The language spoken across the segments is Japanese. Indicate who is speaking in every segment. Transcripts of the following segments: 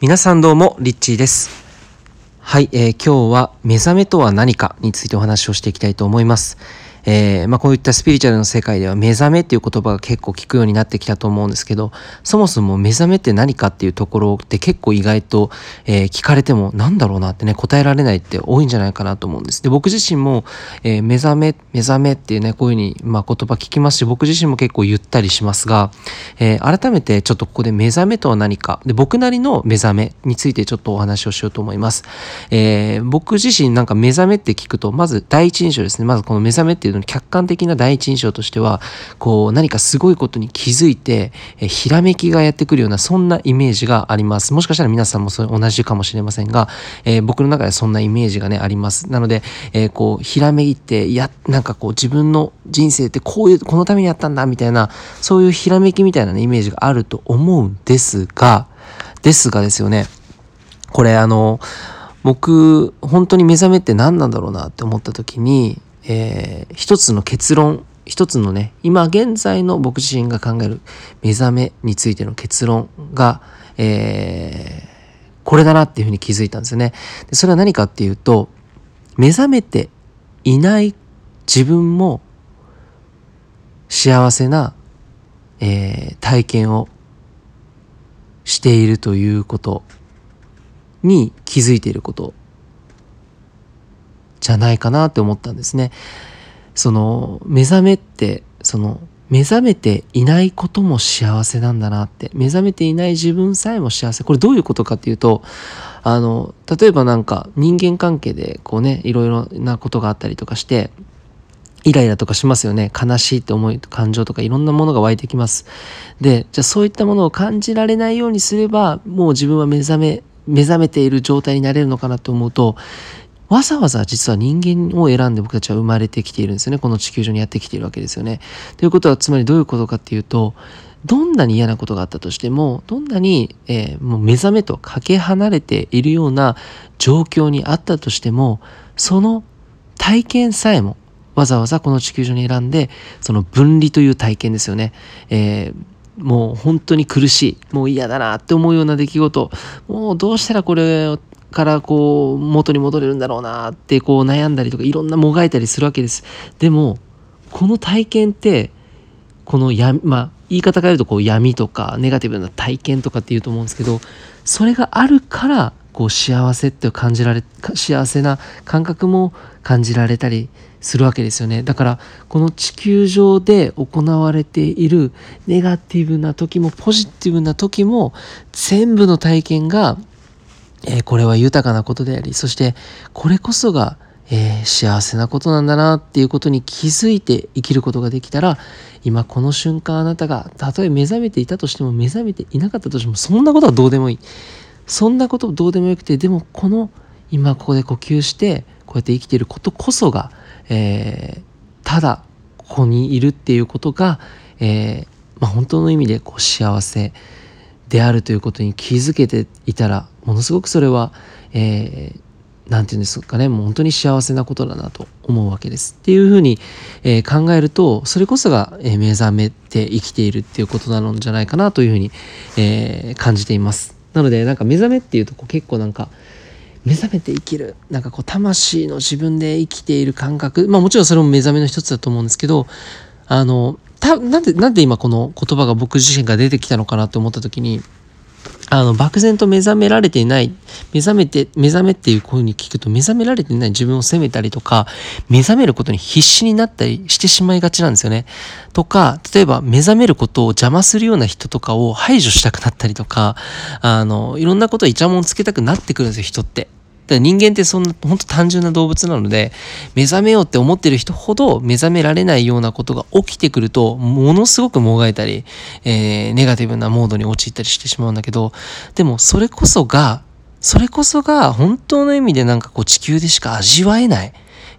Speaker 1: 皆さんどうも、リッチーです。はい、えー今日は目覚めとは何かについてお話をしていきたいと思います。えーまあ、こういったスピリチュアルの世界では目覚めっていう言葉が結構聞くようになってきたと思うんですけどそもそも目覚めって何かっていうところって結構意外と、えー聞かれてもなんだろうなってね答えられないって多いんじゃないかなと思うんです。で僕自身も、えー目覚め目覚めっていうねこういうふうに、まあ、言葉聞きますし僕自身も結構言ったりしますが、えー改めてちょっとここで目覚めとは何かで僕なりの目覚めについてちょっとお話をしようと思います。えー僕自身なんか目覚めって聞くとまず第一印象ですねまずこの目覚めっていうのに客観的な第一印象としてはこう何かすごいことに気づいて、えひらめきがやってくるようなそんなイメージがあります。もしかしたら皆さんもそれ同じかもしれませんが、えー僕の中でそんなイメージがねあります。なので、えーこうひらめいていやなんかこう自分の人生ってこういうこのためにやったんだみたいなそういうひらめきみたいな、ね、イメージがあると思うんですがですがですよねこれあの僕本当に目覚めって何なんだろうなって思った時に、えー一つの結論一つのね今現在の僕自身が考える目覚めについての結論が、えーこれだなっていうふうに気づいたんですよね。でそれは何かっていうと目覚めていない自分も幸せな、えー体験をしているということに気づいていることじゃないかなって思ったんですね。その目覚めってその目覚めていないことも幸せなんだなって。目覚めていない自分さえも幸せ。これどういうことかっていうとあの例えばなんか人間関係でこうねいろいろなことがあったりとかしてイライラとかしますよね。悲しいって思い感情とかいろんなものが湧いてきます。でじゃあそういったものを感じられないようにすればもう自分は目覚め目覚めている状態になれるのかなと思うとわざわざ実は人間を選んで僕たちは生まれてきているんですよね。この地球上にやってきているわけですよね。ということはつまりどういうことかっていうとどんなに嫌なことがあったとしてもどんなに、えーもう目覚めとかけ離れているような状況にあったとしてもその体験さえもわざわざこの地球上に選んでその分離という体験ですよね、えーもう本当に苦しいもう嫌だなって思うような出来事もうどうしたらこれをからこう元に戻れるんだろうなってこう悩んだりとかいろんなもがいたりするわけです。でもこの体験ってこのやまあ言い方変えるとこう闇とかネガティブな体験とかっていうと思うんですけどそれがあるからこう幸せって感じられ幸せな感覚も感じられたりするわけですよね。だからこの地球上で行われているネガティブな時もポジティブな時も全部の体験がえーこれは豊かなことでありそしてこれこそが、えー幸せなことなんだなっていうことに気づいて生きることができたら今この瞬間あなたがたとえ目覚めていたとしても目覚めていなかったとしてもそんなことはどうでもいい。そんなことどうでもよくてでもこの今ここで呼吸してこうやって生きていることこそが、えーただここにいるっていうことが、えーまあ、本当の意味でこう幸せであるということに気づけていたらものすごくそれは、えーていうんですかねもう本当に幸せなことだなと思うわけです。っていうふうに、えー考えるとそれこそが、えー目覚めて生きているっていうことなのじゃないかなというふうに、えー感じています。なのでなんか目覚めっていうとこう結構なんか目覚めて生きるなんかこう魂の自分で生きている感覚まあもちろんそれも目覚めの一つだと思うんですけどあのたなんでなんで今この言葉が僕自身が出てきたのかなと思った時にあの漠然と目覚められていない目覚めて目覚めっていう声に聞くと目覚められていない自分を責めたりとか目覚めることに必死になったりしてしまいがちなんですよね。とか例えば目覚めることを邪魔するような人とかを排除したくなったりとかあのいろんなことをイチャモンつけたくなってくるんですよ人って。だから人間ってそんな本当単純な動物なので目覚めようって思ってる人ほど目覚められないようなことが起きてくるとものすごくもがいたり、えーネガティブなモードに陥ったりしてしまうんだけどでもそれこそがそれこそが本当の意味でなんかこう地球でしか味わえない、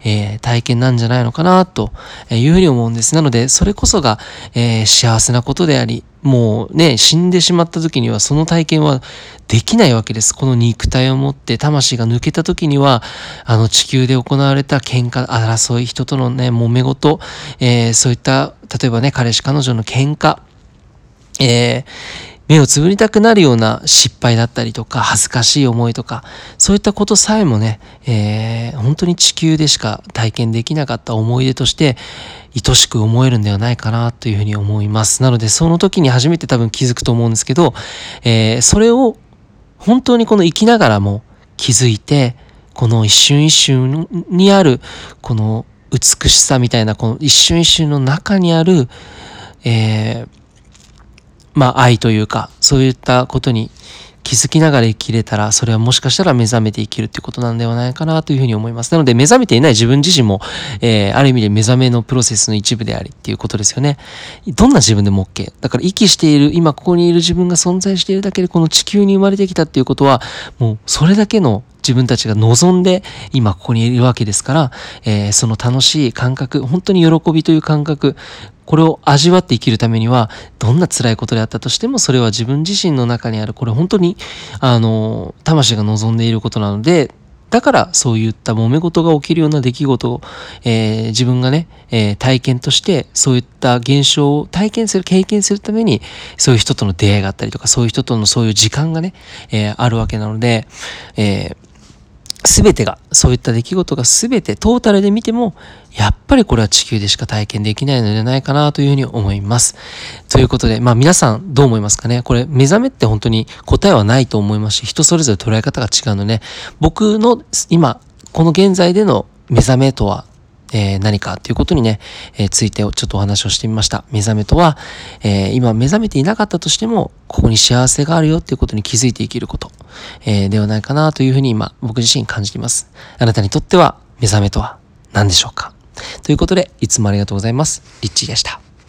Speaker 1: えー体験なんじゃないのかなというふうに思うんです。なのでそれこそが、えー幸せなことでありもうね死んでしまった時にはその体験はできないわけです。この肉体を持って魂が抜けた時には、あの地球で行われた喧嘩、争い、人とのね、揉め事、えーそういった、例えばね、彼氏、彼女の喧嘩、えー目をつぶりたくなるような失敗だったりとか、恥ずかしい思いとか、そういったことさえもね、えー、本当に地球でしか体験できなかった思い出として、愛しく思えるんではないかなというふうに思います。なので、その時に初めて多分気づくと思うんですけど、えー、それを本当にこの生きながらも気づいて、この一瞬一瞬にある、この美しさみたいな、この一瞬一瞬の中にある、えー、まあ愛というか、そういったことに気づきながら生きれたら、それはもしかしたら目覚めて生きるってことなんではないかなというふうに思います。なので、目覚めていない自分自身も、えー、ある意味で目覚めのプロセスの一部でありっていうことですよね。どんな自分でも OK。だから息している、今ここにいる自分が存在しているだけで、この地球に生まれてきたっていうことは、もうそれだけの自分たちが望んで今ここにいるわけですから、えー、その楽しい感覚、本当に喜びという感覚、これを味わって生きるためには、どんな辛いことであったとしても、それは自分自身の中にある、これ本当に、あの、魂が望んでいることなので、だからそういった揉め事が起きるような出来事を、えー、自分がね、えー、体験としてそういった現象を体験する、経験するためにそういう人との出会いがあったりとかそういう人とのそういう時間がね、えー、あるわけなので、えー全てが、そういった出来事が全てトータルで見ても、やっぱりこれは地球でしか体験できないのではないかなというふうに思います。ということで、まあ皆さんどう思いますかね？これ目覚めって本当に答えはないと思いますし、人それぞれ捉え方が違うので、僕の今、この現在での目覚めとはえー、何かということにね、えー、ついてちょっとお話をしてみました。目覚めとは、えー、今目覚めていなかったとしても、ここに幸せがあるよっていうことに気づいて生きること、えー、ではないかなというふうに今、僕自身感じています。あなたにとっては目覚めとは何でしょうか？ということで、いつもありがとうございます。リッチーでした。